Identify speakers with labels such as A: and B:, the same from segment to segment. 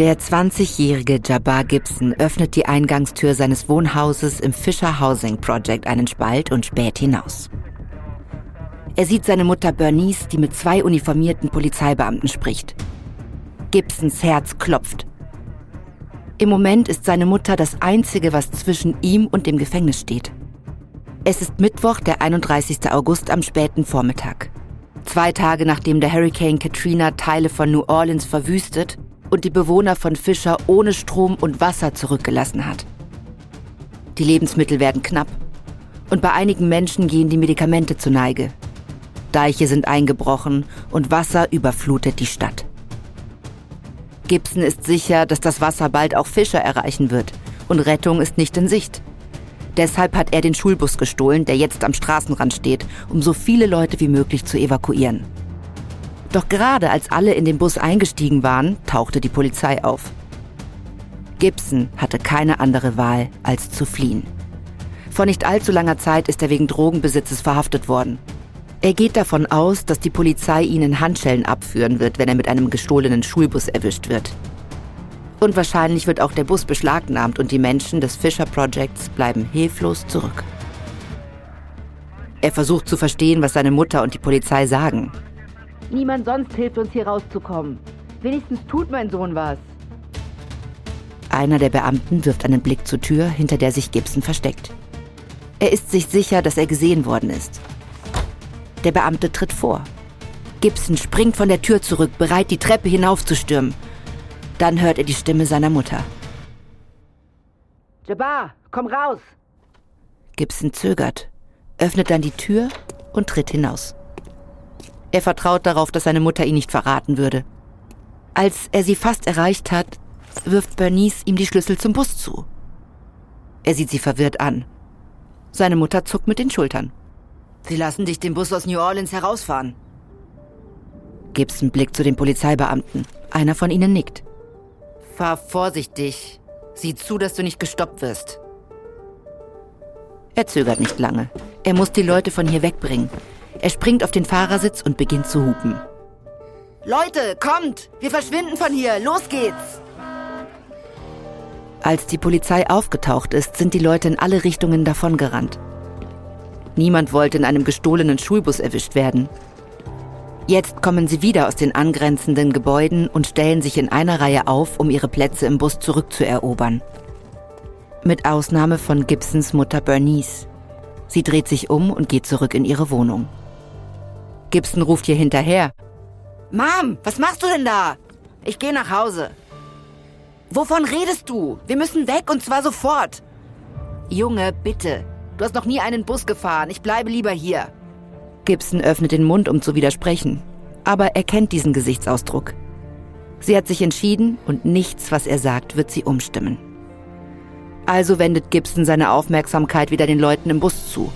A: Der 20-jährige Jabbar Gibson öffnet die Eingangstür seines Wohnhauses im Fisher Housing Project einen Spalt und späht hinaus. Er sieht seine Mutter Bernice, die mit zwei uniformierten Polizeibeamten spricht. Gibsons Herz klopft. Im Moment ist seine Mutter das Einzige, was zwischen ihm und dem Gefängnis steht. Es ist Mittwoch, der 31. August am späten Vormittag. Zwei Tage nachdem der Hurricane Katrina Teile von New Orleans verwüstet und die Bewohner von Fischer ohne Strom und Wasser zurückgelassen hat. Die Lebensmittel werden knapp und bei einigen Menschen gehen die Medikamente zu Neige. Deiche sind eingebrochen und Wasser überflutet die Stadt. Gibson ist sicher, dass das Wasser bald auch Fischer erreichen wird und Rettung ist nicht in Sicht. Deshalb hat er den Schulbus gestohlen, der jetzt am Straßenrand steht, um so viele Leute wie möglich zu evakuieren. Doch gerade als alle in den Bus eingestiegen waren, tauchte die Polizei auf. Gibson hatte keine andere Wahl, als zu fliehen. Vor nicht allzu langer Zeit ist er wegen Drogenbesitzes verhaftet worden. Er geht davon aus, dass die Polizei ihn in Handschellen abführen wird, wenn er mit einem gestohlenen Schulbus erwischt wird. Und wahrscheinlich wird auch der Bus beschlagnahmt und die Menschen des Fisher Projects bleiben hilflos zurück. Er versucht zu verstehen, was seine Mutter und die Polizei sagen.
B: Niemand sonst hilft uns hier rauszukommen. Wenigstens tut mein Sohn was.
A: Einer der Beamten wirft einen Blick zur Tür, hinter der sich Gibson versteckt. Er ist sich sicher, dass er gesehen worden ist. Der Beamte tritt vor. Gibson springt von der Tür zurück, bereit, die Treppe hinaufzustürmen. Dann hört er die Stimme seiner Mutter.
B: Jabbar, komm raus!
A: Gibson zögert, öffnet dann die Tür und tritt hinaus. Er vertraut darauf, dass seine Mutter ihn nicht verraten würde. Als er sie fast erreicht hat, wirft Bernice ihm die Schlüssel zum Bus zu. Er sieht sie verwirrt an. Seine Mutter zuckt mit den Schultern.
B: Sie lassen dich den Bus aus New Orleans herausfahren.
A: Gibson blickt zu den Polizeibeamten. Einer von ihnen nickt.
B: Fahr vorsichtig. Sieh zu, dass du nicht gestoppt wirst.
A: Er zögert nicht lange. Er muss die Leute von hier wegbringen. Er springt auf den Fahrersitz und beginnt zu hupen.
B: Leute, kommt! Wir verschwinden von hier! Los geht's!
A: Als die Polizei aufgetaucht ist, sind die Leute in alle Richtungen davongerannt. Niemand wollte in einem gestohlenen Schulbus erwischt werden. Jetzt kommen sie wieder aus den angrenzenden Gebäuden und stellen sich in einer Reihe auf, um ihre Plätze im Bus zurückzuerobern. Mit Ausnahme von Gibsons Mutter Bernice. Sie dreht sich um und geht zurück in ihre Wohnung. Gibson ruft ihr hinterher.
B: Mom, was machst du denn da? Ich gehe nach Hause. Wovon redest du? Wir müssen weg und zwar sofort. Junge, bitte. Du hast noch nie einen Bus gefahren. Ich bleibe lieber hier.
A: Gibson öffnet den Mund, um zu widersprechen. Aber er kennt diesen Gesichtsausdruck. Sie hat sich entschieden und nichts, was er sagt, wird sie umstimmen. Also wendet Gibson seine Aufmerksamkeit wieder den Leuten im Bus zu.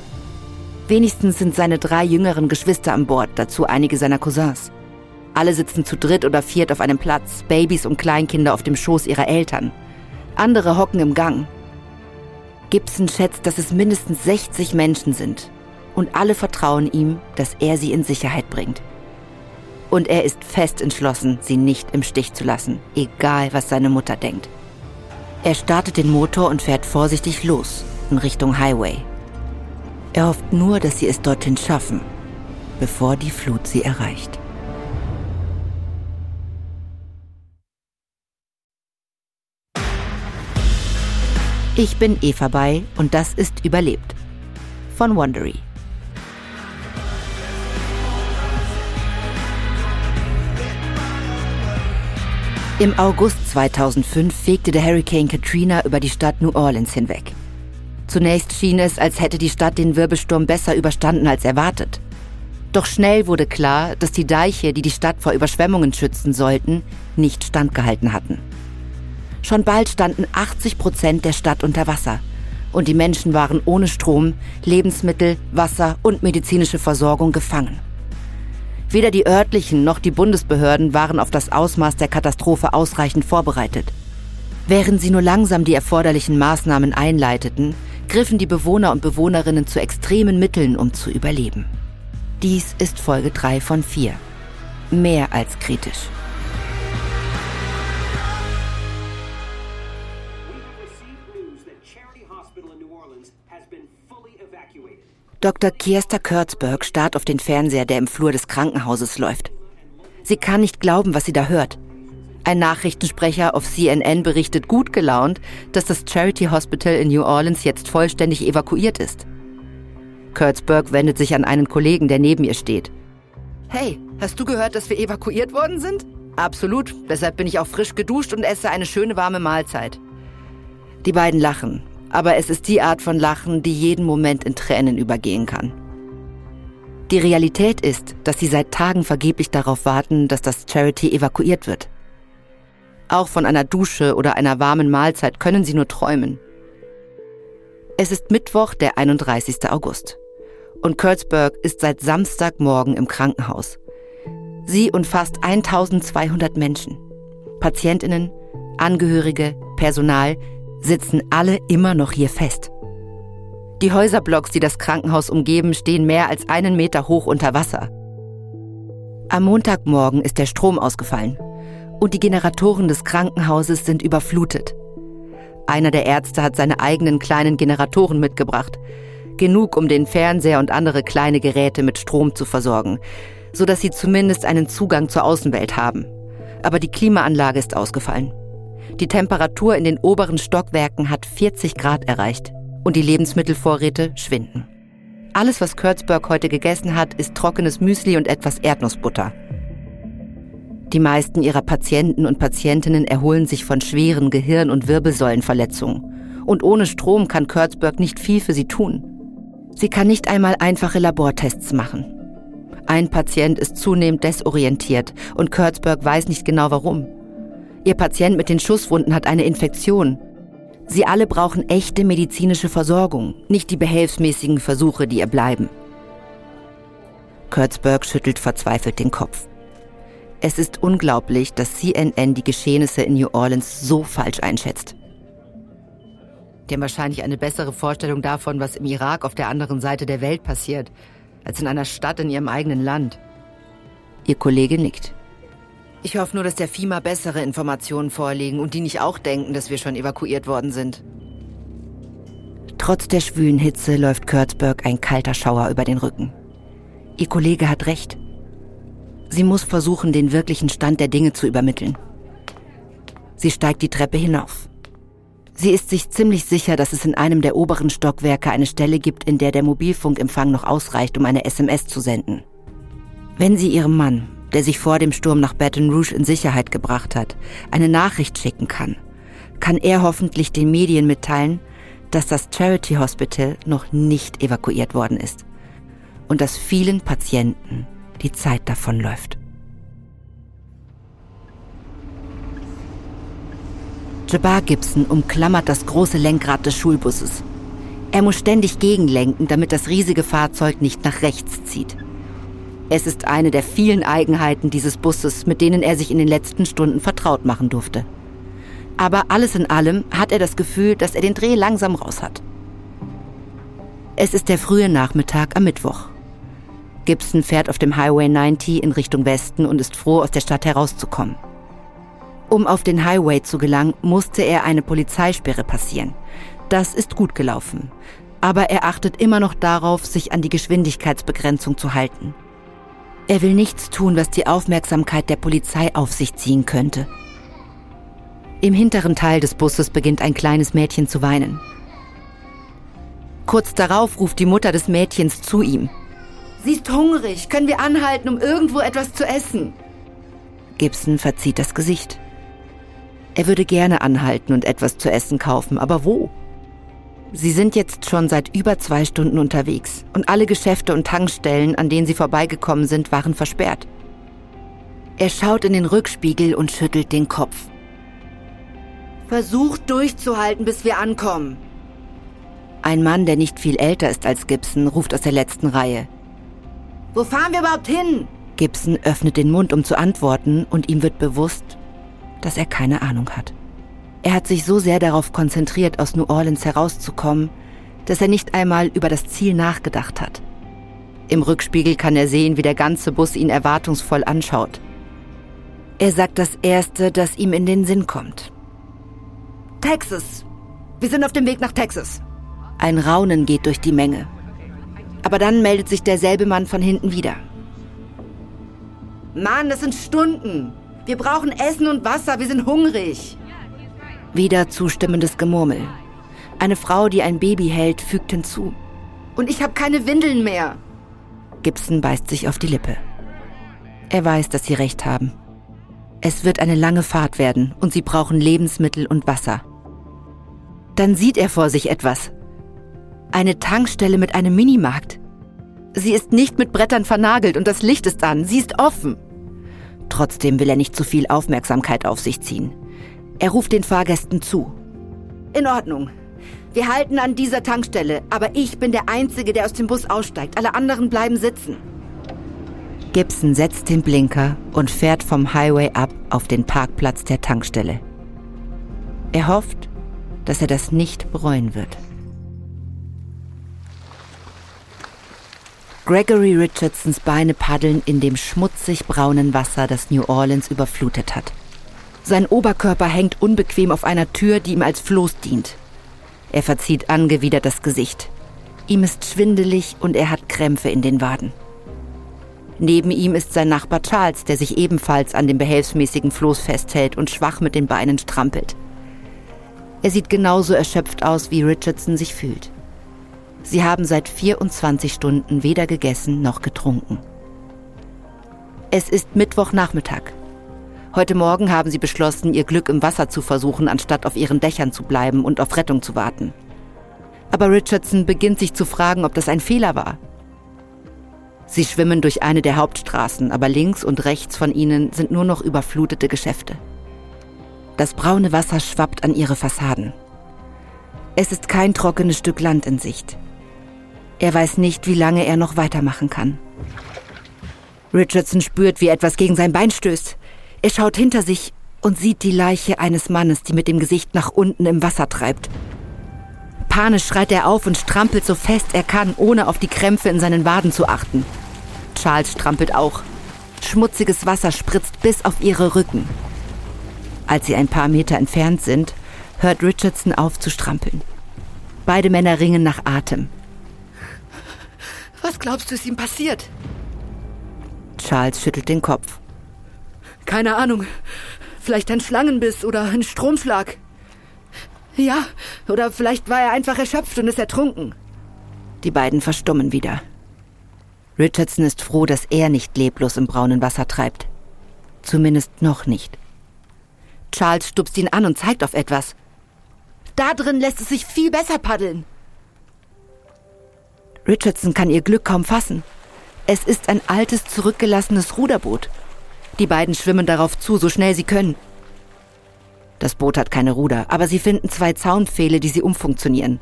A: Wenigstens sind seine drei jüngeren Geschwister an Bord, dazu einige seiner Cousins. Alle sitzen zu dritt oder viert auf einem Platz, Babys und Kleinkinder auf dem Schoß ihrer Eltern. Andere hocken im Gang. Gibson schätzt, dass es mindestens 60 Menschen sind. Und alle vertrauen ihm, dass er sie in Sicherheit bringt. Und er ist fest entschlossen, sie nicht im Stich zu lassen, egal was seine Mutter denkt. Er startet den Motor und fährt vorsichtig los in Richtung Highway. Er hofft nur, dass sie es dorthin schaffen, bevor die Flut sie erreicht. Ich bin Eva Bay und das ist Überlebt von Wondery. Im August 2005 fegte der Hurricane Katrina über die Stadt New Orleans hinweg. Zunächst schien es, als hätte die Stadt den Wirbelsturm besser überstanden als erwartet. Doch schnell wurde klar, dass die Deiche, die die Stadt vor Überschwemmungen schützen sollten, nicht standgehalten hatten. Schon bald standen 80 Prozent der Stadt unter Wasser und die Menschen waren ohne Strom, Lebensmittel, Wasser und medizinische Versorgung gefangen. Weder die örtlichen noch die Bundesbehörden waren auf das Ausmaß der Katastrophe ausreichend vorbereitet. Während sie nur langsam die erforderlichen Maßnahmen einleiteten, griffen die Bewohner und Bewohnerinnen zu extremen Mitteln, um zu überleben. Dies ist Folge 3 von 4. Mehr als kritisch. Dr. Kirsta Kurtzberg starrt auf den Fernseher, der im Flur des Krankenhauses läuft. Sie kann nicht glauben, was sie da hört. Ein Nachrichtensprecher auf CNN berichtet gut gelaunt, dass das Charity Hospital in New Orleans jetzt vollständig evakuiert ist. Kurtzberg wendet sich an einen Kollegen, der neben ihr steht.
B: Hey, hast du gehört, dass wir evakuiert worden sind?
A: Absolut, deshalb bin ich auch frisch geduscht und esse eine schöne warme Mahlzeit. Die beiden lachen, aber es ist die Art von Lachen, die jeden Moment in Tränen übergehen kann. Die Realität ist, dass sie seit Tagen vergeblich darauf warten, dass das Charity evakuiert wird. Auch von einer Dusche oder einer warmen Mahlzeit können sie nur träumen. Es ist Mittwoch, der 31. August. Und Kurtzberg ist seit Samstagmorgen im Krankenhaus. Sie und fast 1200 Menschen, Patientinnen, Angehörige, Personal, sitzen alle immer noch hier fest. Die Häuserblocks, die das Krankenhaus umgeben, stehen mehr als einen Meter hoch unter Wasser. Am Montagmorgen ist der Strom ausgefallen und die Generatoren des Krankenhauses sind überflutet. Einer der Ärzte hat seine eigenen kleinen Generatoren mitgebracht. Genug, um den Fernseher und andere kleine Geräte mit Strom zu versorgen, sodass sie zumindest einen Zugang zur Außenwelt haben. Aber die Klimaanlage ist ausgefallen. Die Temperatur in den oberen Stockwerken hat 40 Grad erreicht und die Lebensmittelvorräte schwinden. Alles, was Kurtzberg heute gegessen hat, ist trockenes Müsli und etwas Erdnussbutter. Die meisten ihrer Patienten und Patientinnen erholen sich von schweren Gehirn- und Wirbelsäulenverletzungen. Und ohne Strom kann Kurtzberg nicht viel für sie tun. Sie kann nicht einmal einfache Labortests machen. Ein Patient ist zunehmend desorientiert und Kurtzberg weiß nicht genau warum. Ihr Patient mit den Schusswunden hat eine Infektion. Sie alle brauchen echte medizinische Versorgung, nicht die behelfsmäßigen Versuche, die ihr bleiben. Kurtzberg schüttelt verzweifelt den Kopf. Es ist unglaublich, dass CNN die Geschehnisse in New Orleans so falsch einschätzt. Die haben wahrscheinlich eine bessere Vorstellung davon, was im Irak auf der anderen Seite der Welt passiert, als in einer Stadt in ihrem eigenen Land. Ihr Kollege nickt. Ich hoffe nur, dass der FIMA bessere Informationen vorlegen und die nicht auch denken, dass wir schon evakuiert worden sind. Trotz der schwülen Hitze läuft Kurtzberg ein kalter Schauer über den Rücken. Ihr Kollege hat recht. Sie muss versuchen, den wirklichen Stand der Dinge zu übermitteln. Sie steigt die Treppe hinauf. Sie ist sich ziemlich sicher, dass es in einem der oberen Stockwerke eine Stelle gibt, in der der Mobilfunkempfang noch ausreicht, um eine SMS zu senden. Wenn sie ihrem Mann, der sich vor dem Sturm nach Baton Rouge in Sicherheit gebracht hat, eine Nachricht schicken kann, kann er hoffentlich den Medien mitteilen, dass das Charity Hospital noch nicht evakuiert worden ist und dass vielen Patienten die Zeit davonläuft. Jabbar Gibson umklammert das große Lenkrad des Schulbusses. Er muss ständig gegenlenken, damit das riesige Fahrzeug nicht nach rechts zieht. Es ist eine der vielen Eigenheiten dieses Busses, mit denen er sich in den letzten Stunden vertraut machen durfte. Aber alles in allem hat er das Gefühl, dass er den Dreh langsam raus hat. Es ist der frühe Nachmittag am Mittwoch. Gibson fährt auf dem Highway 90 in Richtung Westen und ist froh, aus der Stadt herauszukommen. Um auf den Highway zu gelangen, musste er eine Polizeisperre passieren. Das ist gut gelaufen. Aber er achtet immer noch darauf, sich an die Geschwindigkeitsbegrenzung zu halten. Er will nichts tun, was die Aufmerksamkeit der Polizei auf sich ziehen könnte. Im hinteren Teil des Busses beginnt ein kleines Mädchen zu weinen. Kurz darauf ruft die Mutter des Mädchens zu ihm.
B: Sie ist hungrig. Können wir anhalten, um irgendwo etwas zu essen?
A: Gibson verzieht das Gesicht. Er würde gerne anhalten und etwas zu essen kaufen, aber wo? Sie sind jetzt schon seit über zwei Stunden unterwegs und alle Geschäfte und Tankstellen, an denen sie vorbeigekommen sind, waren versperrt. Er schaut in den Rückspiegel und schüttelt den Kopf.
B: Versucht durchzuhalten, bis wir ankommen.
A: Ein Mann, der nicht viel älter ist als Gibson, ruft aus der letzten Reihe.
B: Wo fahren wir überhaupt hin?
A: Gibson öffnet den Mund, um zu antworten, und ihm wird bewusst, dass er keine Ahnung hat. Er hat sich so sehr darauf konzentriert, aus New Orleans herauszukommen, dass er nicht einmal über das Ziel nachgedacht hat. Im Rückspiegel kann er sehen, wie der ganze Bus ihn erwartungsvoll anschaut. Er sagt das Erste, das ihm in den Sinn kommt.
B: Texas. Wir sind auf dem Weg nach Texas.
A: Ein Raunen geht durch die Menge. Aber dann meldet sich derselbe Mann von hinten wieder.
B: Mann, das sind Stunden. Wir brauchen Essen und Wasser, wir sind hungrig.
A: Wieder zustimmendes Gemurmel. Eine Frau, die ein Baby hält, fügt hinzu.
B: Und ich habe keine Windeln mehr.
A: Gibson beißt sich auf die Lippe. Er weiß, dass sie recht haben. Es wird eine lange Fahrt werden und sie brauchen Lebensmittel und Wasser. Dann sieht er vor sich etwas. Eine Tankstelle mit einem Minimarkt. Sie ist nicht mit Brettern vernagelt und das Licht ist an. Sie ist offen. Trotzdem will er nicht zu viel Aufmerksamkeit auf sich ziehen. Er ruft den Fahrgästen zu.
B: In Ordnung. Wir halten an dieser Tankstelle, aber ich bin der Einzige, der aus dem Bus aussteigt. Alle anderen bleiben sitzen.
A: Gibson setzt den Blinker und fährt vom Highway ab auf den Parkplatz der Tankstelle. Er hofft, dass er das nicht bereuen wird. Gregory Richardsons Beine paddeln in dem schmutzig braunen Wasser, das New Orleans überflutet hat. Sein Oberkörper hängt unbequem auf einer Tür, die ihm als Floß dient. Er verzieht angewidert das Gesicht. Ihm ist schwindelig und er hat Krämpfe in den Waden. Neben ihm ist sein Nachbar Charles, der sich ebenfalls an dem behelfsmäßigen Floß festhält und schwach mit den Beinen strampelt. Er sieht genauso erschöpft aus, wie Richardson sich fühlt. Sie haben seit 24 Stunden weder gegessen noch getrunken. Es ist Mittwochnachmittag. Heute Morgen haben sie beschlossen, ihr Glück im Wasser zu versuchen, anstatt auf ihren Dächern zu bleiben und auf Rettung zu warten. Aber Richardson beginnt sich zu fragen, ob das ein Fehler war. Sie schwimmen durch eine der Hauptstraßen, aber links und rechts von ihnen sind nur noch überflutete Geschäfte. Das braune Wasser schwappt an ihre Fassaden. Es ist kein trockenes Stück Land in Sicht. Er weiß nicht, wie lange er noch weitermachen kann. Richardson spürt, wie etwas gegen sein Bein stößt. Er schaut hinter sich und sieht die Leiche eines Mannes, die mit dem Gesicht nach unten im Wasser treibt. Panisch schreit er auf und strampelt so fest er kann, ohne auf die Krämpfe in seinen Waden zu achten. Charles strampelt auch. Schmutziges Wasser spritzt bis auf ihre Rücken. Als sie ein paar Meter entfernt sind, hört Richardson auf zu strampeln. Beide Männer ringen nach Atem.
B: Was glaubst du, ist ihm passiert?
A: Charles schüttelt den Kopf.
B: Keine Ahnung. Vielleicht ein Schlangenbiss oder ein Stromschlag. Ja, oder vielleicht war er einfach erschöpft und ist ertrunken.
A: Die beiden verstummen wieder. Richardson ist froh, dass er nicht leblos im braunen Wasser treibt. Zumindest noch nicht. Charles stupst ihn an und zeigt auf etwas.
B: Da drin lässt es sich viel besser paddeln.
A: Richardson kann ihr Glück kaum fassen. Es ist ein altes, zurückgelassenes Ruderboot. Die beiden schwimmen darauf zu, so schnell sie können. Das Boot hat keine Ruder, aber sie finden zwei Zaunpfähle, die sie umfunktionieren.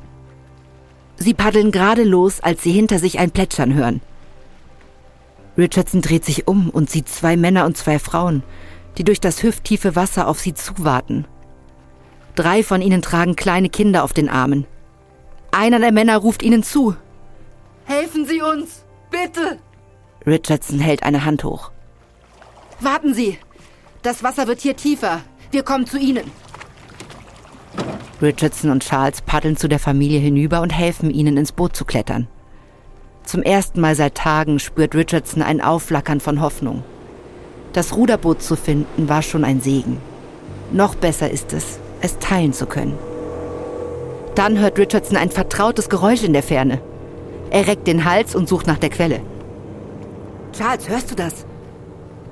A: Sie paddeln gerade los, als sie hinter sich ein Plätschern hören. Richardson dreht sich um und sieht zwei Männer und zwei Frauen, die durch das hüfttiefe Wasser auf sie zuwarten. Drei von ihnen tragen kleine Kinder auf den Armen. Einer der Männer ruft ihnen zu.
B: Helfen Sie uns, bitte!
A: Richardson hält eine Hand hoch.
B: Warten Sie! Das Wasser wird hier tiefer. Wir kommen zu Ihnen.
A: Richardson und Charles paddeln zu der Familie hinüber und helfen ihnen ins Boot zu klettern. Zum ersten Mal seit Tagen spürt Richardson ein Aufflackern von Hoffnung. Das Ruderboot zu finden war schon ein Segen. Noch besser ist es, es teilen zu können. Dann hört Richardson ein vertrautes Geräusch in der Ferne. Er reckt den Hals und sucht nach der Quelle.
B: Charles, hörst du das?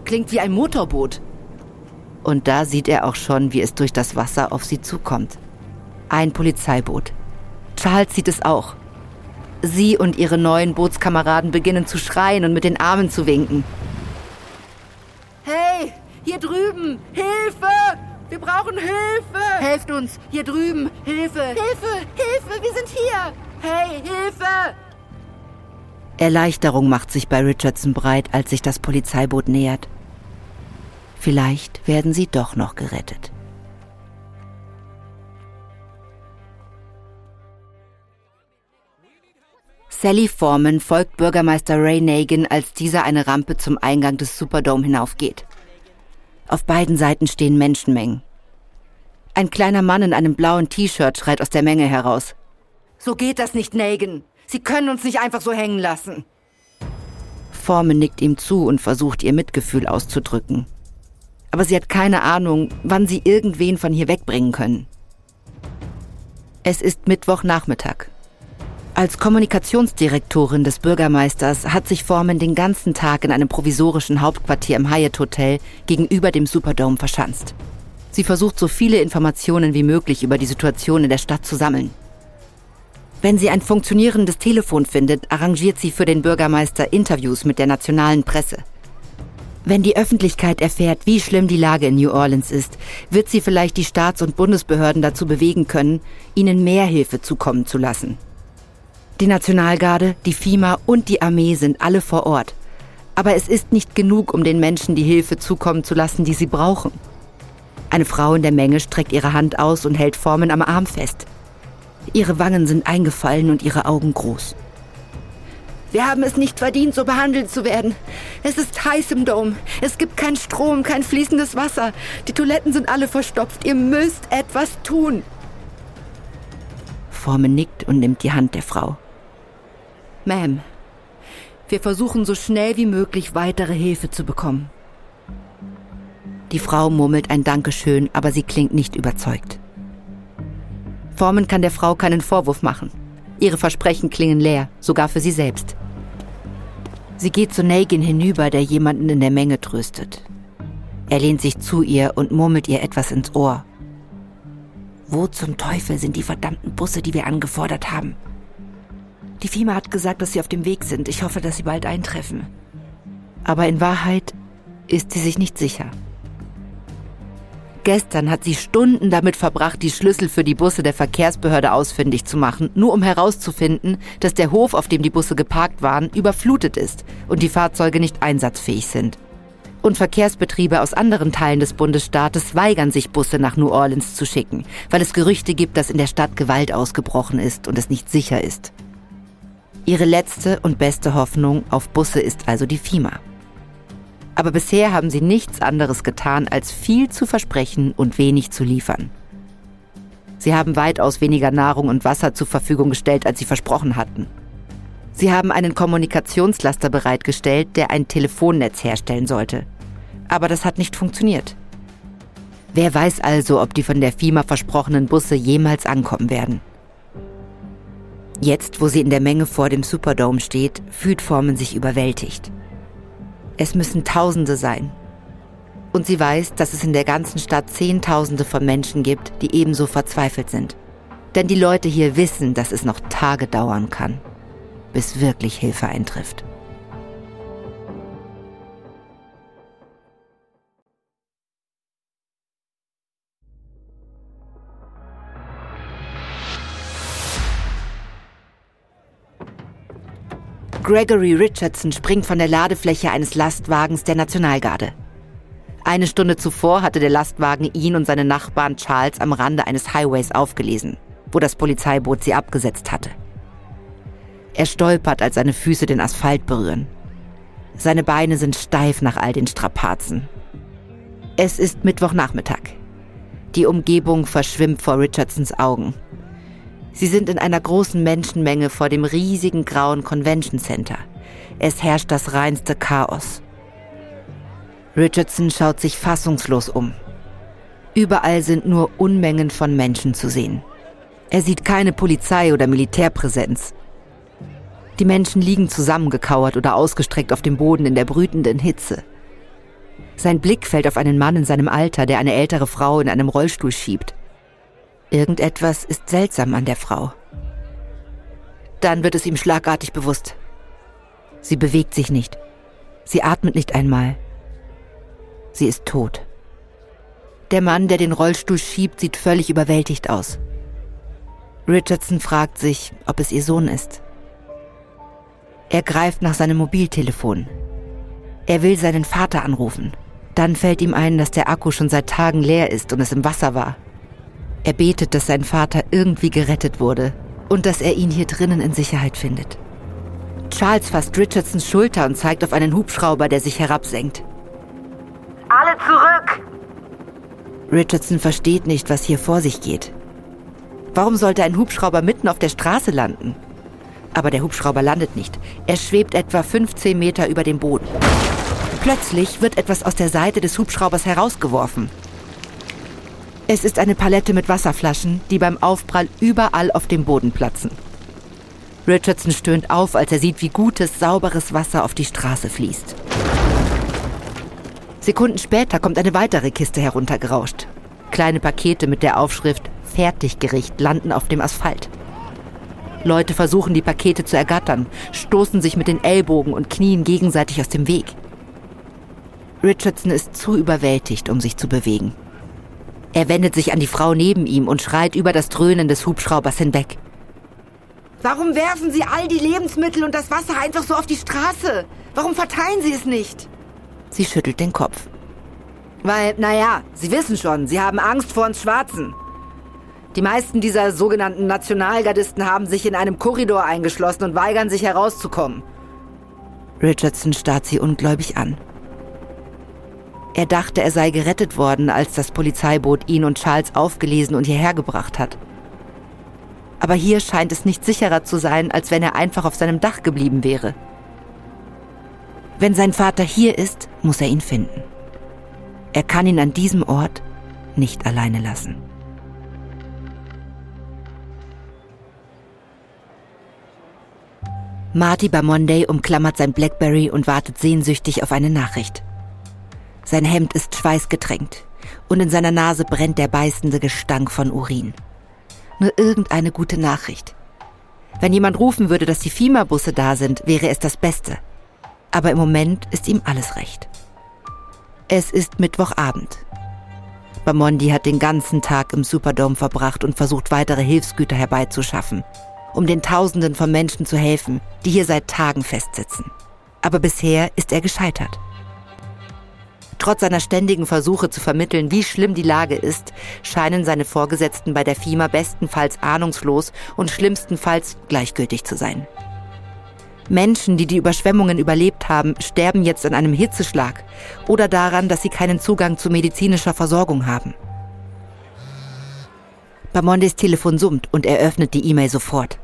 B: Klingt wie ein Motorboot.
A: Und da sieht er auch schon, wie es durch das Wasser auf sie zukommt. Ein Polizeiboot. Charles sieht es auch. Sie und ihre neuen Bootskameraden beginnen zu schreien und mit den Armen zu winken.
B: Hey, hier drüben! Hilfe! Wir brauchen Hilfe! Helft uns! Hier drüben! Hilfe! Hilfe! Hilfe! Wir sind hier! Hey, Hilfe!
A: Erleichterung macht sich bei Richardson breit, als sich das Polizeiboot nähert. Vielleicht werden sie doch noch gerettet. Sally Foreman folgt Bürgermeister Ray Nagin, als dieser eine Rampe zum Eingang des Superdome hinaufgeht. Auf beiden Seiten stehen Menschenmengen. Ein kleiner Mann in einem blauen T-Shirt schreit aus der Menge heraus.
B: So geht das nicht, Negan. Sie können uns nicht einfach so hängen lassen.
A: Forman nickt ihm zu und versucht ihr Mitgefühl auszudrücken. Aber sie hat keine Ahnung, wann sie irgendwen von hier wegbringen können. Es ist Mittwochnachmittag. Als Kommunikationsdirektorin des Bürgermeisters hat sich Forman den ganzen Tag in einem provisorischen Hauptquartier im Hyatt Hotel gegenüber dem Superdome verschanzt. Sie versucht so viele Informationen wie möglich über die Situation in der Stadt zu sammeln. Wenn sie ein funktionierendes Telefon findet, arrangiert sie für den Bürgermeister Interviews mit der nationalen Presse. Wenn die Öffentlichkeit erfährt, wie schlimm die Lage in New Orleans ist, wird sie vielleicht die Staats- und Bundesbehörden dazu bewegen können, ihnen mehr Hilfe zukommen zu lassen. Die Nationalgarde, die FIMA und die Armee sind alle vor Ort. Aber es ist nicht genug, um den Menschen die Hilfe zukommen zu lassen, die sie brauchen. Eine Frau in der Menge streckt ihre Hand aus und hält Formen am Arm fest. Ihre Wangen sind eingefallen und ihre Augen groß.
B: Wir haben es nicht verdient, so behandelt zu werden. Es ist heiß im Dom. Es gibt keinen Strom, kein fließendes Wasser. Die Toiletten sind alle verstopft. Ihr müsst etwas tun.
A: Formen nickt und nimmt die Hand der Frau. Ma'am, wir versuchen so schnell wie möglich weitere Hilfe zu bekommen. Die Frau murmelt ein Dankeschön, aber sie klingt nicht überzeugt. Formen kann der Frau keinen Vorwurf machen. Ihre Versprechen klingen leer, sogar für sie selbst. Sie geht zu Nagin hinüber, der jemanden in der Menge tröstet. Er lehnt sich zu ihr und murmelt ihr etwas ins Ohr. Wo zum Teufel sind die verdammten Busse, die wir angefordert haben? Die FIMA hat gesagt, dass sie auf dem Weg sind. Ich hoffe, dass sie bald eintreffen. Aber in Wahrheit ist sie sich nicht sicher. Gestern hat sie Stunden damit verbracht, die Schlüssel für die Busse der Verkehrsbehörde ausfindig zu machen, nur um herauszufinden, dass der Hof, auf dem die Busse geparkt waren, überflutet ist und die Fahrzeuge nicht einsatzfähig sind. Und Verkehrsbetriebe aus anderen Teilen des Bundesstaates weigern sich, Busse nach New Orleans zu schicken, weil es Gerüchte gibt, dass in der Stadt Gewalt ausgebrochen ist und es nicht sicher ist. Ihre letzte und beste Hoffnung auf Busse ist also die FIMA. Aber bisher haben sie nichts anderes getan, als viel zu versprechen und wenig zu liefern. Sie haben weitaus weniger Nahrung und Wasser zur Verfügung gestellt, als sie versprochen hatten. Sie haben einen Kommunikationslaster bereitgestellt, der ein Telefonnetz herstellen sollte. Aber das hat nicht funktioniert. Wer weiß also, ob die von der FIMA versprochenen Busse jemals ankommen werden. Jetzt, wo sie in der Menge vor dem Superdome steht, fühlt Formen sich überwältigt. Es müssen Tausende sein. Und sie weiß, dass es in der ganzen Stadt Zehntausende von Menschen gibt, die ebenso verzweifelt sind. Denn die Leute hier wissen, dass es noch Tage dauern kann, bis wirklich Hilfe eintrifft. Gregory Richardson springt von der Ladefläche eines Lastwagens der Nationalgarde. Eine Stunde zuvor hatte der Lastwagen ihn und seine Nachbarn Charles am Rande eines Highways aufgelesen, wo das Polizeiboot sie abgesetzt hatte. Er stolpert, als seine Füße den Asphalt berühren. Seine Beine sind steif nach all den Strapazen. Es ist Mittwochnachmittag. Die Umgebung verschwimmt vor Richardsons Augen. Sie sind in einer großen Menschenmenge vor dem riesigen grauen Convention Center. Es herrscht das reinste Chaos. Richardson schaut sich fassungslos um. Überall sind nur Unmengen von Menschen zu sehen. Er sieht keine Polizei oder Militärpräsenz. Die Menschen liegen zusammengekauert oder ausgestreckt auf dem Boden in der brütenden Hitze. Sein Blick fällt auf einen Mann in seinem Alter, der eine ältere Frau in einem Rollstuhl schiebt. Irgendetwas ist seltsam an der Frau. Dann wird es ihm schlagartig bewusst. Sie bewegt sich nicht. Sie atmet nicht einmal. Sie ist tot. Der Mann, der den Rollstuhl schiebt, sieht völlig überwältigt aus. Richardson fragt sich, ob es ihr Sohn ist. Er greift nach seinem Mobiltelefon. Er will seinen Vater anrufen. Dann fällt ihm ein, dass der Akku schon seit Tagen leer ist und es im Wasser war. Er betet, dass sein Vater irgendwie gerettet wurde und dass er ihn hier drinnen in Sicherheit findet. Charles fasst Richardsons Schulter und zeigt auf einen Hubschrauber, der sich herabsenkt.
B: Alle zurück!
A: Richardson versteht nicht, was hier vor sich geht. Warum sollte ein Hubschrauber mitten auf der Straße landen? Aber der Hubschrauber landet nicht. Er schwebt etwa 15 Meter über dem Boden. Plötzlich wird etwas aus der Seite des Hubschraubers herausgeworfen. Es ist eine Palette mit Wasserflaschen, die beim Aufprall überall auf dem Boden platzen. Richardson stöhnt auf, als er sieht, wie gutes, sauberes Wasser auf die Straße fließt. Sekunden später kommt eine weitere Kiste heruntergerauscht. Kleine Pakete mit der Aufschrift Fertiggericht landen auf dem Asphalt. Leute versuchen die Pakete zu ergattern, stoßen sich mit den Ellbogen und Knien gegenseitig aus dem Weg. Richardson ist zu überwältigt, um sich zu bewegen. Er wendet sich an die Frau neben ihm und schreit über das Dröhnen des Hubschraubers hinweg.
B: Warum werfen Sie all die Lebensmittel und das Wasser einfach so auf die Straße? Warum verteilen Sie es nicht?
A: Sie schüttelt den Kopf.
B: Weil, naja, Sie wissen schon, Sie haben Angst vor uns Schwarzen. Die meisten dieser sogenannten Nationalgardisten haben sich in einem Korridor eingeschlossen und weigern sich herauszukommen.
A: Richardson starrt sie ungläubig an. Er dachte, er sei gerettet worden, als das Polizeiboot ihn und Charles aufgelesen und hierher gebracht hat. Aber hier scheint es nicht sicherer zu sein, als wenn er einfach auf seinem Dach geblieben wäre. Wenn sein Vater hier ist, muss er ihn finden. Er kann ihn an diesem Ort nicht alleine lassen. Marty Bamonday umklammert sein Blackberry und wartet sehnsüchtig auf eine Nachricht. Sein Hemd ist schweißgetränkt und in seiner Nase brennt der beißende Gestank von Urin. Nur irgendeine gute Nachricht. Wenn jemand rufen würde, dass die FIMA-Busse da sind, wäre es das Beste. Aber im Moment ist ihm alles recht. Es ist Mittwochabend. Bamondi hat den ganzen Tag im Superdome verbracht und versucht, weitere Hilfsgüter herbeizuschaffen, um den Tausenden von Menschen zu helfen, die hier seit Tagen festsitzen. Aber bisher ist er gescheitert. Trotz seiner ständigen Versuche zu vermitteln, wie schlimm die Lage ist, scheinen seine Vorgesetzten bei der FIMA bestenfalls ahnungslos und schlimmstenfalls gleichgültig zu sein. Menschen, die die Überschwemmungen überlebt haben, sterben jetzt an einem Hitzeschlag oder daran, dass sie keinen Zugang zu medizinischer Versorgung haben. Bamondes Telefon summt und er öffnet die E-Mail sofort.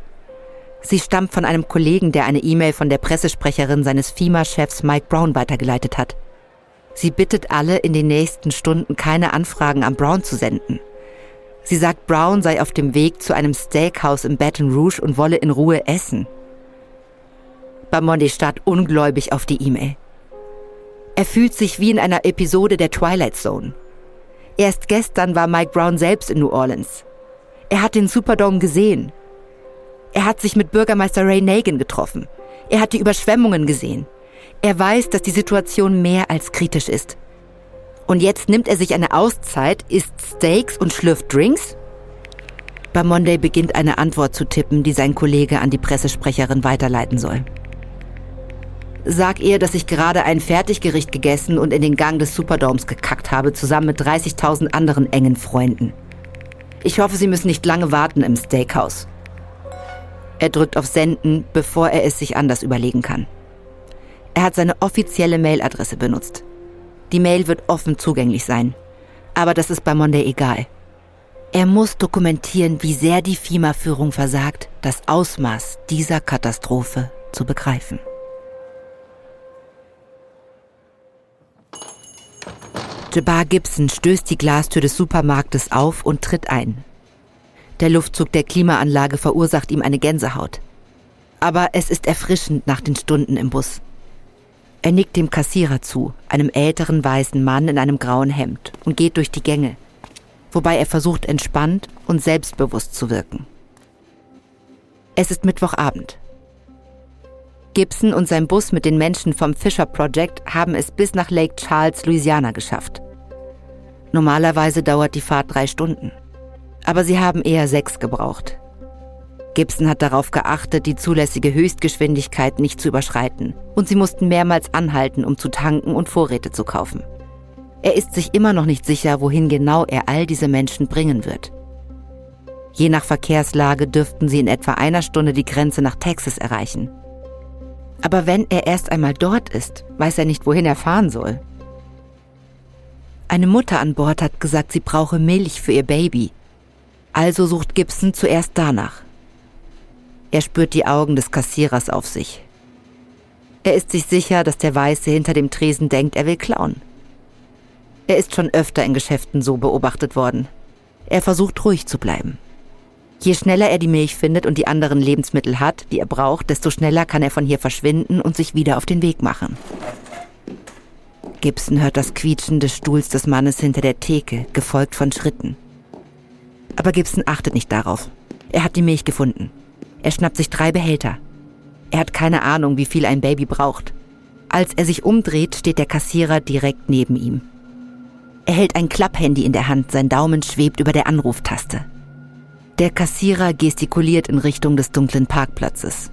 A: Sie stammt von einem Kollegen, der eine E-Mail von der Pressesprecherin seines FIMA-Chefs Mike Brown weitergeleitet hat. Sie bittet alle, in den nächsten Stunden keine Anfragen an Brown zu senden. Sie sagt, Brown sei auf dem Weg zu einem Steakhouse in Baton Rouge und wolle in Ruhe essen. Bamondi starrt ungläubig auf die E-Mail. Er fühlt sich wie in einer Episode der Twilight Zone. Erst gestern war Mike Brown selbst in New Orleans. Er hat den Superdome gesehen. Er hat sich mit Bürgermeister Ray Nagin getroffen. Er hat die Überschwemmungen gesehen. Er weiß, dass die Situation mehr als kritisch ist. Und jetzt nimmt er sich eine Auszeit, isst Steaks und schlürft Drinks? Bamonday beginnt eine Antwort zu tippen, die sein Kollege an die Pressesprecherin weiterleiten soll. Sag ihr, dass ich gerade ein Fertiggericht gegessen und in den Gang des Superdomes gekackt habe, zusammen mit 30.000 anderen engen Freunden. Ich hoffe, Sie müssen nicht lange warten im Steakhouse. Er drückt auf Senden, bevor er es sich anders überlegen kann. Er hat seine offizielle Mailadresse benutzt. Die Mail wird offen zugänglich sein. Aber das ist bei Monday egal. Er muss dokumentieren, wie sehr die FIMA-Führung versagt, das Ausmaß dieser Katastrophe zu begreifen. Jabbar Gibson stößt die Glastür des Supermarktes auf und tritt ein. Der Luftzug der Klimaanlage verursacht ihm eine Gänsehaut. Aber es ist erfrischend nach den Stunden im Bus. Er nickt dem Kassierer zu, einem älteren weißen Mann in einem grauen Hemd, und geht durch die Gänge, wobei er versucht, entspannt und selbstbewusst zu wirken. Es ist Mittwochabend. Gibson und sein Bus mit den Menschen vom Fisher Project haben es bis nach Lake Charles, Louisiana geschafft. Normalerweise dauert die Fahrt drei Stunden. Aber sie haben eher sechs gebraucht. Gibson hat darauf geachtet, die zulässige Höchstgeschwindigkeit nicht zu überschreiten, und sie mussten mehrmals anhalten, um zu tanken und Vorräte zu kaufen. Er ist sich immer noch nicht sicher, wohin genau er all diese Menschen bringen wird. Je nach Verkehrslage dürften sie in etwa einer Stunde die Grenze nach Texas erreichen. Aber wenn er erst einmal dort ist, weiß er nicht, wohin er fahren soll. Eine Mutter an Bord hat gesagt, sie brauche Milch für ihr Baby. Also sucht Gibson zuerst danach. Er spürt die Augen des Kassierers auf sich. Er ist sich sicher, dass der Weiße hinter dem Tresen denkt, er will klauen. Er ist schon öfter in Geschäften so beobachtet worden. Er versucht ruhig zu bleiben. Je schneller er die Milch findet und die anderen Lebensmittel hat, die er braucht, desto schneller kann er von hier verschwinden und sich wieder auf den Weg machen. Gibson hört das Quietschen des Stuhls des Mannes hinter der Theke, gefolgt von Schritten. Aber Gibson achtet nicht darauf. Er hat die Milch gefunden. Er schnappt sich drei Behälter. Er hat keine Ahnung, wie viel ein Baby braucht. Als er sich umdreht, steht der Kassierer direkt neben ihm. Er hält ein Klapphandy in der Hand, sein Daumen schwebt über der Anruftaste. Der Kassierer gestikuliert in Richtung des dunklen Parkplatzes.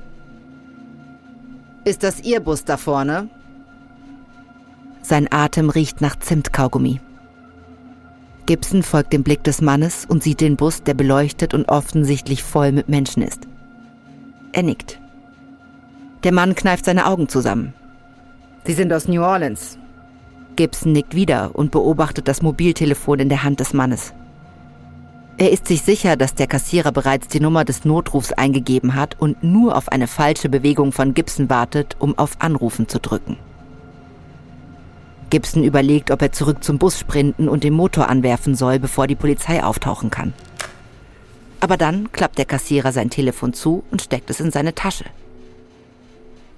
B: Ist das Ihr Bus da vorne?
A: Sein Atem riecht nach Zimtkaugummi. Gibson folgt dem Blick des Mannes und sieht den Bus, der beleuchtet und offensichtlich voll mit Menschen ist. Er nickt. Der Mann kneift seine Augen zusammen.
B: Sie sind aus New Orleans.
A: Gibson nickt wieder und beobachtet das Mobiltelefon in der Hand des Mannes. Er ist sich sicher, dass der Kassierer bereits die Nummer des Notrufs eingegeben hat und nur auf eine falsche Bewegung von Gibson wartet, um auf Anrufen zu drücken. Gibson überlegt, ob er zurück zum Bus sprinten und den Motor anwerfen soll, bevor die Polizei auftauchen kann. Aber dann klappt der Kassierer sein Telefon zu und steckt es in seine Tasche.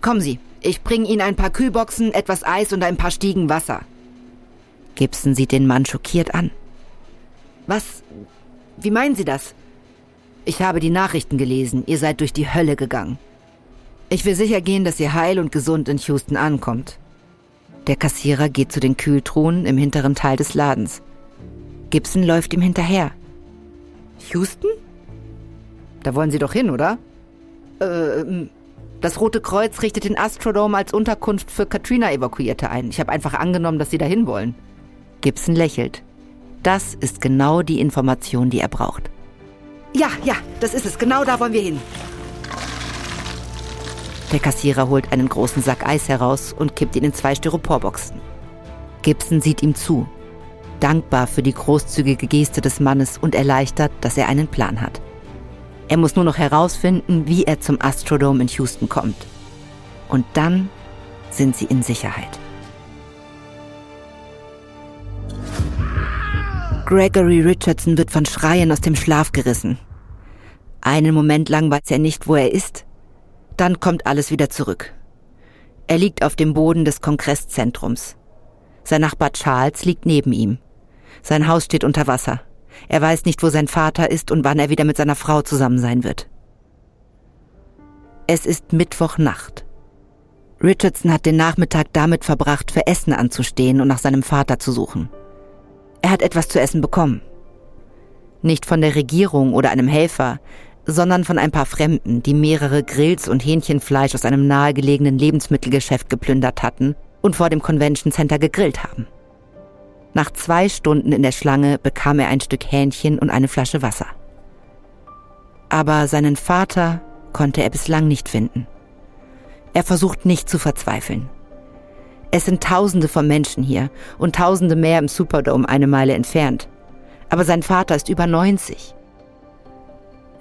B: Kommen Sie, ich bringe Ihnen ein paar Kühlboxen, etwas Eis und ein paar Stiegen Wasser.
A: Gibson sieht den Mann schockiert an.
B: Was? Wie meinen Sie das? Ich habe die Nachrichten gelesen, ihr seid durch die Hölle gegangen. Ich will sicher gehen, dass ihr heil und gesund in Houston ankommt.
A: Der Kassierer geht zu den Kühltruhen im hinteren Teil des Ladens. Gibson läuft ihm hinterher.
B: Houston? Da wollen Sie doch hin, oder? Äh, das Rote Kreuz richtet den Astrodome als Unterkunft für Katrina-Evakuierte ein. Ich habe einfach angenommen, dass Sie dahin wollen.
A: Gibson lächelt. Das ist genau die Information, die er braucht.
B: Ja, ja, das ist es. Genau da wollen wir hin.
A: Der Kassierer holt einen großen Sack Eis heraus und kippt ihn in zwei Styroporboxen. Gibson sieht ihm zu, dankbar für die großzügige Geste des Mannes und erleichtert, dass er einen Plan hat. Er muss nur noch herausfinden, wie er zum Astrodome in Houston kommt. Und dann sind sie in Sicherheit. Gregory Richardson wird von Schreien aus dem Schlaf gerissen. Einen Moment lang weiß er nicht, wo er ist, dann kommt alles wieder zurück. Er liegt auf dem Boden des Kongresszentrums. Sein Nachbar Charles liegt neben ihm. Sein Haus steht unter Wasser. Er weiß nicht, wo sein Vater ist und wann er wieder mit seiner Frau zusammen sein wird. Es ist Mittwochnacht. Richardson hat den Nachmittag damit verbracht, für Essen anzustehen und nach seinem Vater zu suchen. Er hat etwas zu essen bekommen. Nicht von der Regierung oder einem Helfer, sondern von ein paar Fremden, die mehrere Grills und Hähnchenfleisch aus einem nahegelegenen Lebensmittelgeschäft geplündert hatten und vor dem Convention Center gegrillt haben. Nach zwei Stunden in der Schlange bekam er ein Stück Hähnchen und eine Flasche Wasser. Aber seinen Vater konnte er bislang nicht finden. Er versucht nicht zu verzweifeln. Es sind Tausende von Menschen hier und Tausende mehr im Superdome eine Meile entfernt. Aber sein Vater ist über 90.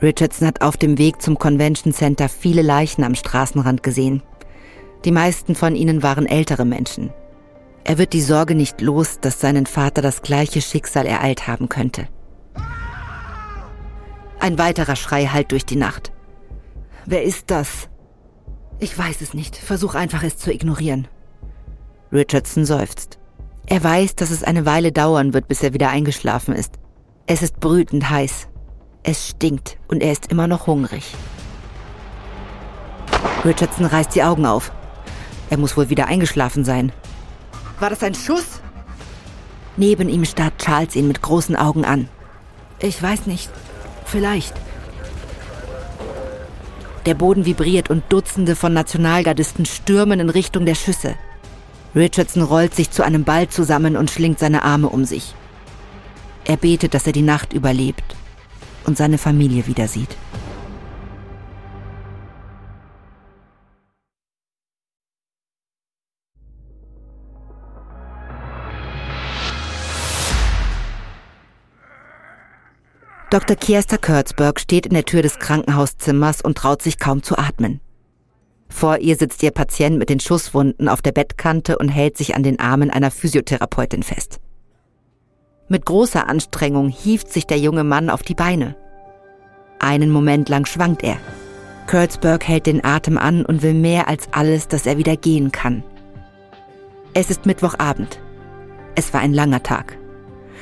A: Richardson hat auf dem Weg zum Convention Center viele Leichen am Straßenrand gesehen. Die meisten von ihnen waren ältere Menschen. Er wird die Sorge nicht los, dass seinen Vater das gleiche Schicksal ereilt haben könnte. Ein weiterer Schrei hallt durch die Nacht.
B: Wer ist das? Ich weiß es nicht. Versuch einfach es zu ignorieren.
A: Richardson seufzt. Er weiß, dass es eine Weile dauern wird, bis er wieder eingeschlafen ist. Es ist brütend heiß. Es stinkt und er ist immer noch hungrig. Richardson reißt die Augen auf. Er muss wohl wieder eingeschlafen sein.
B: War das ein Schuss?
A: Neben ihm starrt Charles ihn mit großen Augen an.
B: Ich weiß nicht. Vielleicht.
A: Der Boden vibriert und Dutzende von Nationalgardisten stürmen in Richtung der Schüsse. Richardson rollt sich zu einem Ball zusammen und schlingt seine Arme um sich. Er betet, dass er die Nacht überlebt und seine Familie wieder sieht. Dr. Kiesta Kurtzberg steht in der Tür des Krankenhauszimmers und traut sich kaum zu atmen. Vor ihr sitzt ihr Patient mit den Schusswunden auf der Bettkante und hält sich an den Armen einer Physiotherapeutin fest. Mit großer Anstrengung hieft sich der junge Mann auf die Beine. Einen Moment lang schwankt er. Kurtzberg hält den Atem an und will mehr als alles, dass er wieder gehen kann. Es ist Mittwochabend. Es war ein langer Tag.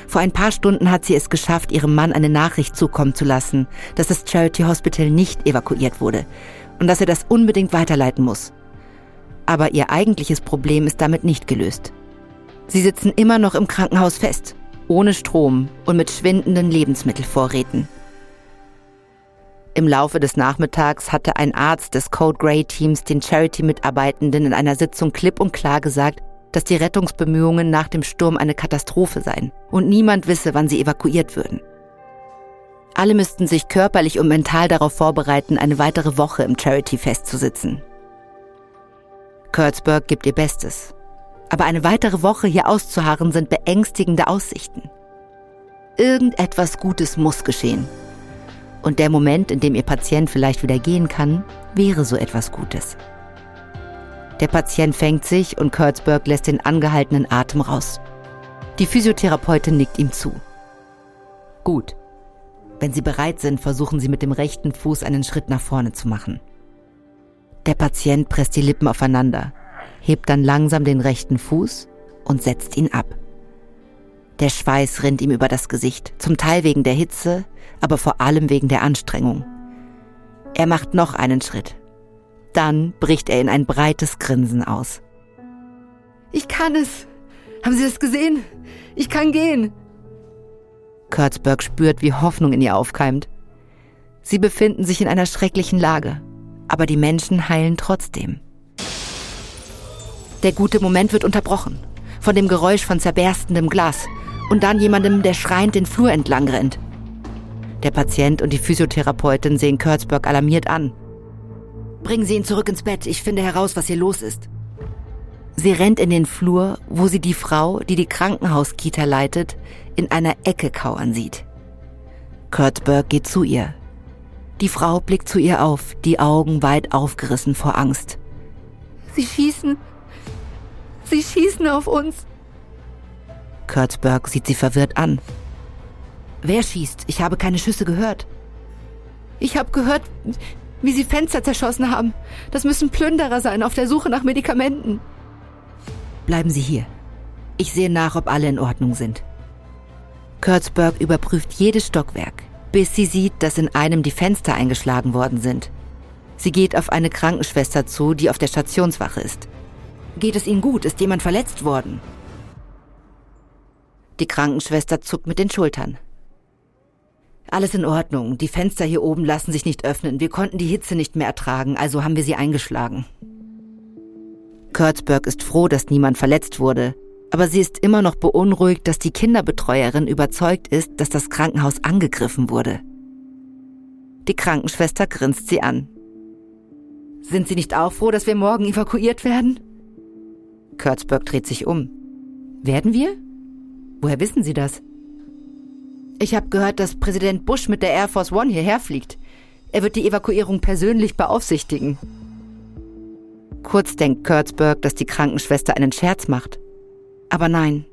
A: Vor ein paar Stunden hat sie es geschafft, ihrem Mann eine Nachricht zukommen zu lassen, dass das Charity Hospital nicht evakuiert wurde und dass er das unbedingt weiterleiten muss. Aber ihr eigentliches Problem ist damit nicht gelöst. Sie sitzen immer noch im Krankenhaus fest, ohne Strom und mit schwindenden Lebensmittelvorräten. Im Laufe des Nachmittags hatte ein Arzt des Code Grey Teams den Charity-Mitarbeitenden in einer Sitzung klipp und klar gesagt, dass die Rettungsbemühungen nach dem Sturm eine Katastrophe seien und niemand wisse, wann sie evakuiert würden. Alle müssten sich körperlich und mental darauf vorbereiten, eine weitere Woche im Charity festzusitzen. Kurtzberg gibt ihr Bestes. Aber eine weitere Woche hier auszuharren sind beängstigende Aussichten. Irgendetwas Gutes muss geschehen. Und der Moment, in dem ihr Patient vielleicht wieder gehen kann, wäre so etwas Gutes. Der Patient fängt sich und Kurtzberg lässt den angehaltenen Atem raus. Die Physiotherapeutin nickt ihm zu. Gut. Wenn Sie bereit sind, versuchen Sie mit dem rechten Fuß einen Schritt nach vorne zu machen. Der Patient presst die Lippen aufeinander, hebt dann langsam den rechten Fuß und setzt ihn ab. Der Schweiß rinnt ihm über das Gesicht, zum Teil wegen der Hitze, aber vor allem wegen der Anstrengung. Er macht noch einen Schritt. Dann bricht er in ein breites Grinsen aus.
B: Ich kann es. Haben Sie das gesehen? Ich kann gehen.
A: Kurtzberg spürt, wie Hoffnung in ihr aufkeimt. Sie befinden sich in einer schrecklichen Lage, aber die Menschen heilen trotzdem. Der gute Moment wird unterbrochen von dem Geräusch von zerberstendem Glas und dann jemandem, der schreiend den Flur entlang rennt. Der Patient und die Physiotherapeutin sehen Kurtzberg alarmiert an.
B: Bringen Sie ihn zurück ins Bett, ich finde heraus, was hier los ist.
A: Sie rennt in den Flur, wo sie die Frau, die die Krankenhauskita leitet, in einer Ecke kauern sieht. Kurtzberg geht zu ihr. Die Frau blickt zu ihr auf, die Augen weit aufgerissen vor Angst.
B: Sie schießen. Sie schießen auf uns.
A: Kurtzberg sieht sie verwirrt an. Wer schießt? Ich habe keine Schüsse gehört.
B: Ich habe gehört, wie sie Fenster zerschossen haben. Das müssen Plünderer sein auf der Suche nach Medikamenten.
A: Bleiben Sie hier. Ich sehe nach, ob alle in Ordnung sind. Kurtzberg überprüft jedes Stockwerk, bis sie sieht, dass in einem die Fenster eingeschlagen worden sind. Sie geht auf eine Krankenschwester zu, die auf der Stationswache ist. Geht es Ihnen gut? Ist jemand verletzt worden? Die Krankenschwester zuckt mit den Schultern. Alles in Ordnung. Die Fenster hier oben lassen sich nicht öffnen. Wir konnten die Hitze nicht mehr ertragen, also haben wir sie eingeschlagen. Kurtzberg ist froh, dass niemand verletzt wurde, aber sie ist immer noch beunruhigt, dass die Kinderbetreuerin überzeugt ist, dass das Krankenhaus angegriffen wurde. Die Krankenschwester grinst sie an.
B: Sind Sie nicht auch froh, dass wir morgen evakuiert werden?
A: Kurtzberg dreht sich um. Werden wir? Woher wissen Sie das?
B: Ich habe gehört, dass Präsident Bush mit der Air Force One hierher fliegt. Er wird die Evakuierung persönlich beaufsichtigen.
A: Kurz denkt Kurtzberg, dass die Krankenschwester einen Scherz macht. Aber nein.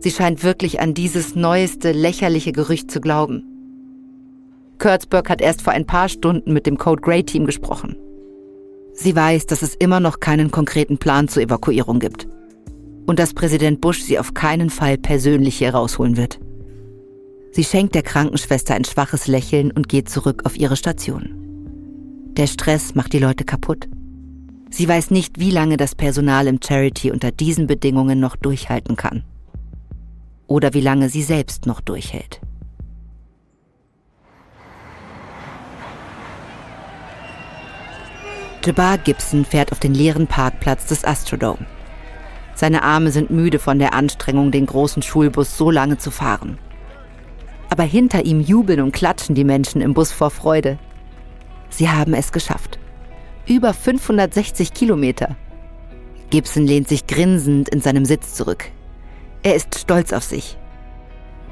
A: Sie scheint wirklich an dieses neueste, lächerliche Gerücht zu glauben. Kurtzberg hat erst vor ein paar Stunden mit dem Code Grey Team gesprochen. Sie weiß, dass es immer noch keinen konkreten Plan zur Evakuierung gibt. Und dass Präsident Bush sie auf keinen Fall persönlich hier rausholen wird. Sie schenkt der Krankenschwester ein schwaches Lächeln und geht zurück auf ihre Station. Der Stress macht die Leute kaputt. Sie weiß nicht, wie lange das Personal im Charity unter diesen Bedingungen noch durchhalten kann. Oder wie lange sie selbst noch durchhält. Jabbar Gibson fährt auf den leeren Parkplatz des Astrodome. Seine Arme sind müde von der Anstrengung, den großen Schulbus so lange zu fahren. Aber hinter ihm jubeln und klatschen die Menschen im Bus vor Freude. Sie haben es geschafft. Über 560 Kilometer. Gibson lehnt sich grinsend in seinem Sitz zurück. Er ist stolz auf sich.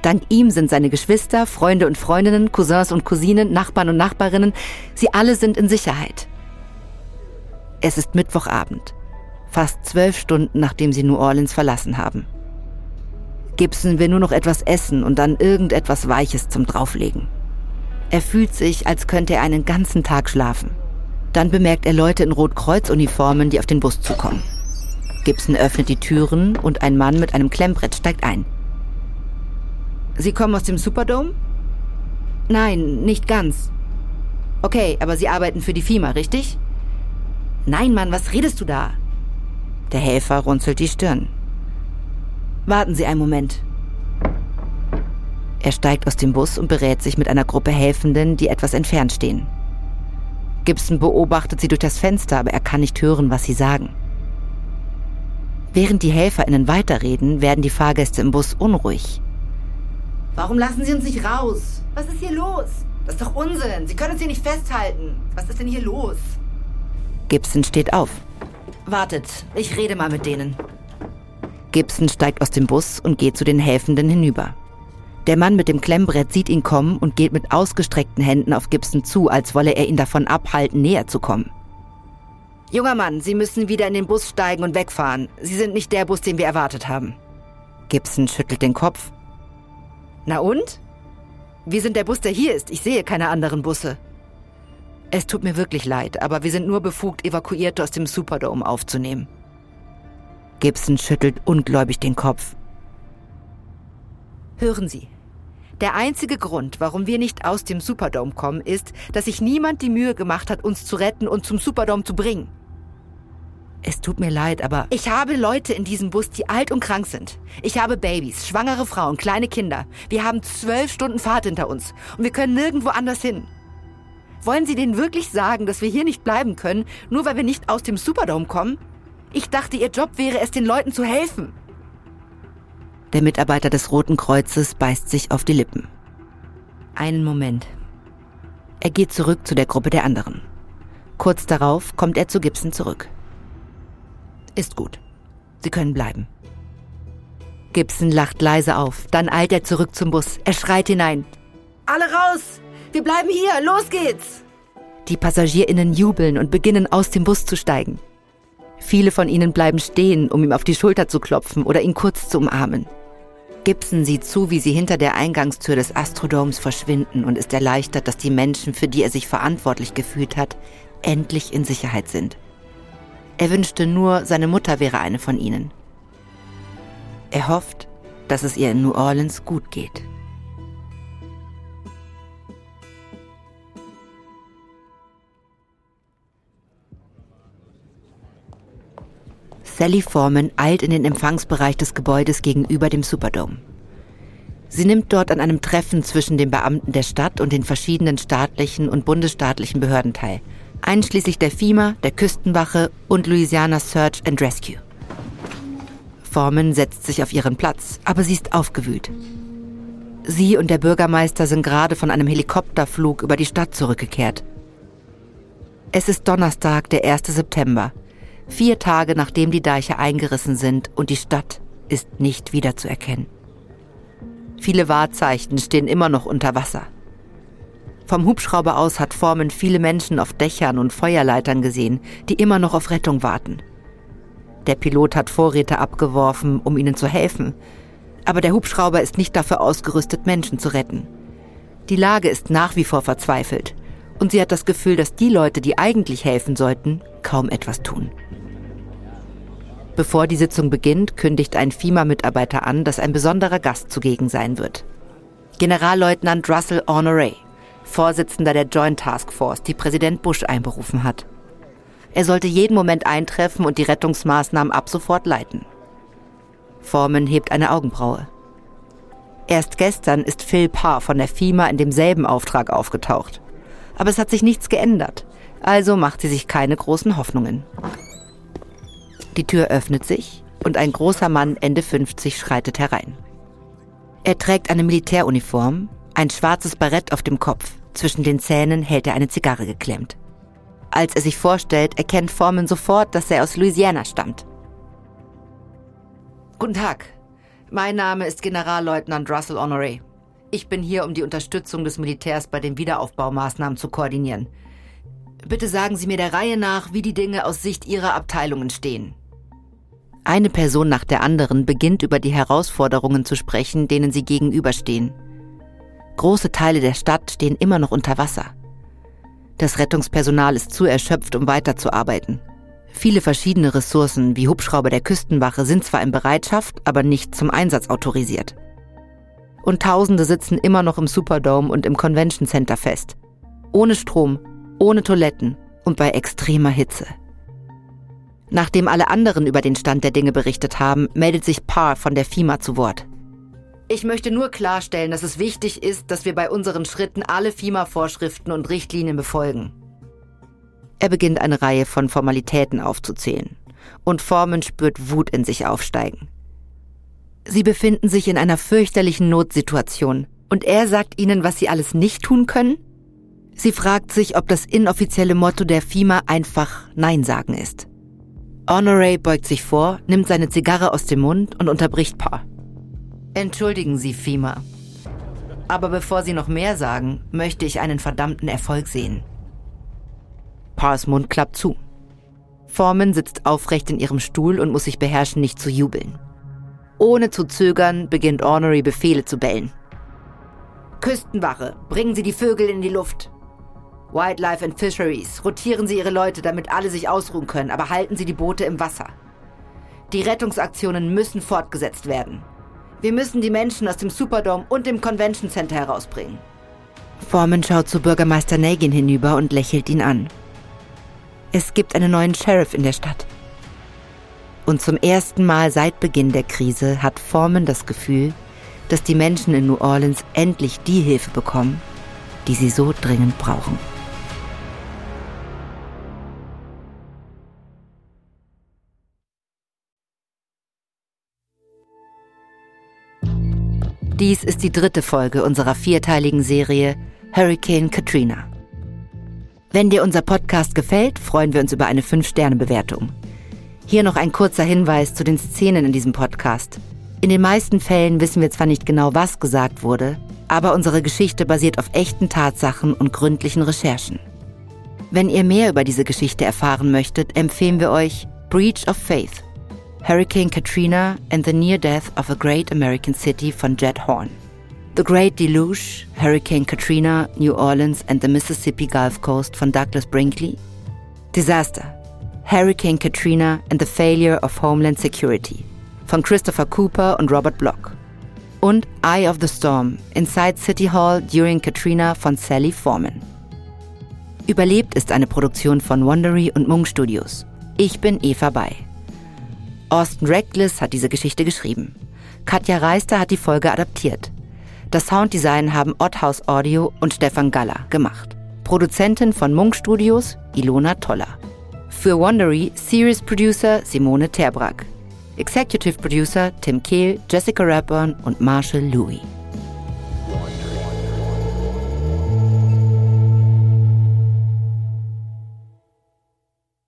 A: Dank ihm sind seine Geschwister, Freunde und Freundinnen, Cousins und Cousinen, Nachbarn und Nachbarinnen, sie alle sind in Sicherheit. Es ist Mittwochabend, fast zwölf Stunden nachdem sie New Orleans verlassen haben. Gibson will nur noch etwas essen und dann irgendetwas Weiches zum Drauflegen. Er fühlt sich, als könnte er einen ganzen Tag schlafen. Dann bemerkt er Leute in Rotkreuz-Uniformen, die auf den Bus zukommen. Gibson öffnet die Türen und ein Mann mit einem Klemmbrett steigt ein. Sie kommen aus dem Superdome? Nein, nicht ganz. Okay, aber Sie arbeiten für die FIMA, richtig? Nein, Mann, was redest du da? Der Helfer runzelt die Stirn. Warten Sie einen Moment. Er steigt aus dem Bus und berät sich mit einer Gruppe Helfenden, die etwas entfernt stehen. Gibson beobachtet sie durch das Fenster, aber er kann nicht hören, was sie sagen. Während die HelferInnen weiterreden, werden die Fahrgäste im Bus unruhig.
B: Warum lassen Sie uns nicht raus? Was ist hier los? Das ist doch Unsinn. Sie können uns hier nicht festhalten. Was ist denn hier los?
A: Gibson steht auf.
B: Wartet, ich rede mal mit denen.
A: Gibson steigt aus dem Bus und geht zu den Helfenden hinüber. Der Mann mit dem Klemmbrett sieht ihn kommen und geht mit ausgestreckten Händen auf Gibson zu, als wolle er ihn davon abhalten, näher zu kommen.
B: Junger Mann, Sie müssen wieder in den Bus steigen und wegfahren. Sie sind nicht der Bus, den wir erwartet haben.
A: Gibson schüttelt den Kopf.
B: Na und? Wir sind der Bus, der hier ist. Ich sehe keine anderen Busse.
A: Es tut mir wirklich leid, aber wir sind nur befugt, Evakuierte aus dem Superdome aufzunehmen. Gibson schüttelt ungläubig den Kopf.
B: Hören Sie. Der einzige Grund, warum wir nicht aus dem Superdome kommen, ist, dass sich niemand die Mühe gemacht hat, uns zu retten und zum Superdome zu bringen.
A: Es tut mir leid, aber...
B: Ich habe Leute in diesem Bus, die alt und krank sind. Ich habe Babys, schwangere Frauen, kleine Kinder. Wir haben zwölf Stunden Fahrt hinter uns und wir können nirgendwo anders hin. Wollen Sie denen wirklich sagen, dass wir hier nicht bleiben können, nur weil wir nicht aus dem Superdome kommen? Ich dachte, Ihr Job wäre es, den Leuten zu helfen.
A: Der Mitarbeiter des Roten Kreuzes beißt sich auf die Lippen. Einen Moment. Er geht zurück zu der Gruppe der anderen. Kurz darauf kommt er zu Gibson zurück. Ist gut. Sie können bleiben. Gibson lacht leise auf, dann eilt er zurück zum Bus. Er schreit hinein.
B: Alle raus! Wir bleiben hier! Los geht's!
A: Die PassagierInnen jubeln und beginnen aus dem Bus zu steigen. Viele von ihnen bleiben stehen, um ihm auf die Schulter zu klopfen oder ihn kurz zu umarmen. Gibson sieht zu, wie sie hinter der Eingangstür des Astrodoms verschwinden und ist erleichtert, dass die Menschen, für die er sich verantwortlich gefühlt hat, endlich in Sicherheit sind. Er wünschte nur, seine Mutter wäre eine von ihnen. Er hofft, dass es ihr in New Orleans gut geht. Sally Foreman eilt in den Empfangsbereich des Gebäudes gegenüber dem Superdome. Sie nimmt dort an einem Treffen zwischen den Beamten der Stadt und den verschiedenen staatlichen und bundesstaatlichen Behörden teil, einschließlich der FEMA, der Küstenwache und Louisiana Search and Rescue. Foreman setzt sich auf ihren Platz, aber sie ist aufgewühlt. Sie und der Bürgermeister sind gerade von einem Helikopterflug über die Stadt zurückgekehrt. Es ist Donnerstag, der 1. September, vier Tage nachdem die Deiche eingerissen sind und die Stadt ist nicht wiederzuerkennen. Viele Wahrzeichen stehen immer noch unter Wasser. Vom Hubschrauber aus hat Formen viele Menschen auf Dächern und Feuerleitern gesehen, die immer noch auf Rettung warten. Der Pilot hat Vorräte abgeworfen, um ihnen zu helfen. Aber der Hubschrauber ist nicht dafür ausgerüstet, Menschen zu retten. Die Lage ist nach wie vor verzweifelt. Und sie hat das Gefühl, dass die Leute, die eigentlich helfen sollten, kaum etwas tun. Bevor die Sitzung beginnt, kündigt ein FIMA-Mitarbeiter an, dass ein besonderer Gast zugegen sein wird. Generalleutnant Russell Honoré, Vorsitzender der Joint Task Force, die Präsident Bush einberufen hat. Er sollte jeden Moment eintreffen und die Rettungsmaßnahmen ab sofort leiten. Foreman hebt eine Augenbraue. Erst gestern ist Phil Parr von der FIMA in demselben Auftrag aufgetaucht. Aber es hat sich nichts geändert, also macht sie sich keine großen Hoffnungen. Die Tür öffnet sich und ein großer Mann Ende 50 schreitet herein. Er trägt eine Militäruniform, ein schwarzes Barett auf dem Kopf, zwischen den Zähnen hält er eine Zigarre geklemmt. Als er sich vorstellt, erkennt Foreman sofort, dass er aus Louisiana stammt.
B: Guten Tag. Mein Name ist Generalleutnant Russell Honoré. Ich bin hier, um die Unterstützung des Militärs bei den Wiederaufbaumaßnahmen zu koordinieren. Bitte sagen Sie mir der Reihe nach, wie die Dinge aus Sicht Ihrer Abteilungen stehen.
A: Eine Person nach der anderen beginnt über die Herausforderungen zu sprechen, denen sie gegenüberstehen. Große Teile der Stadt stehen immer noch unter Wasser. Das Rettungspersonal ist zu erschöpft, um weiterzuarbeiten. Viele verschiedene Ressourcen wie Hubschrauber der Küstenwache sind zwar in Bereitschaft, aber nicht zum Einsatz autorisiert. Und Tausende sitzen immer noch im Superdome und im Convention Center fest. Ohne Strom, ohne Toiletten und bei extremer Hitze. Nachdem alle anderen über den Stand der Dinge berichtet haben, meldet sich Parr von der FIMA zu Wort.
B: Ich möchte nur klarstellen, dass es wichtig ist, dass wir bei unseren Schritten alle FIMA-Vorschriften und Richtlinien befolgen.
A: Er beginnt eine Reihe von Formalitäten aufzuzählen. Und Forman spürt Wut in sich aufsteigen. Sie befinden sich in einer fürchterlichen Notsituation. Und er sagt ihnen, was sie alles nicht tun können? Sie fragt sich, ob das inoffizielle Motto der FIMA einfach Nein sagen ist. Honoré beugt sich vor, nimmt seine Zigarre aus dem Mund und unterbricht Paar.
B: Entschuldigen Sie, FIMA. Aber bevor Sie noch mehr sagen, möchte ich einen verdammten Erfolg sehen.
A: Pars Mund klappt zu. Foreman sitzt aufrecht in ihrem Stuhl und muss sich beherrschen, nicht zu jubeln. Ohne zu zögern beginnt Ornery Befehle zu bellen.
B: Küstenwache, bringen Sie die Vögel in die Luft. Wildlife and Fisheries, rotieren Sie Ihre Leute, damit alle sich ausruhen können, aber halten Sie die Boote im Wasser. Die Rettungsaktionen müssen fortgesetzt werden. Wir müssen die Menschen aus dem Superdome und dem Convention Center herausbringen.
A: Foreman schaut zu Bürgermeister Nagin hinüber und lächelt ihn an. Es gibt einen neuen Sheriff in der Stadt. Und zum ersten Mal seit Beginn der Krise hat Foreman das Gefühl, dass die Menschen in New Orleans endlich die Hilfe bekommen, die sie so dringend brauchen. Dies ist die dritte Folge unserer vierteiligen Serie Hurricane Katrina. Wenn dir unser Podcast gefällt, freuen wir uns über eine 5-Sterne-Bewertung. Hier noch ein kurzer Hinweis zu den Szenen in diesem Podcast. In den meisten Fällen wissen wir zwar nicht genau, was gesagt wurde, aber unsere Geschichte basiert auf echten Tatsachen und gründlichen Recherchen. Wenn ihr mehr über diese Geschichte erfahren möchtet, empfehlen wir euch Breach of Faith Hurricane Katrina and the Near Death of a Great American City von Jed Horn. The Great Deluge, Hurricane Katrina, New Orleans and the Mississippi Gulf Coast von Douglas Brinkley. Disaster, Hurricane Katrina and the Failure of Homeland Security von Christopher Cooper und Robert Block. Und Eye of the Storm, Inside City Hall During Katrina von Sally Foreman. Überlebt ist eine Produktion von Wondery und Mung Studios. Ich bin Eva Bay. Austin Reckless hat diese Geschichte geschrieben. Katja Reister hat die Folge adaptiert. Das Sounddesign haben Otthaus Audio und Stefan Galler gemacht. Produzentin von Munk Studios Ilona Toller. Für Wondery Series Producer Simone Terbrack. Executive Producer Tim Kehl, Jessica Rapburn und Marshall Louis.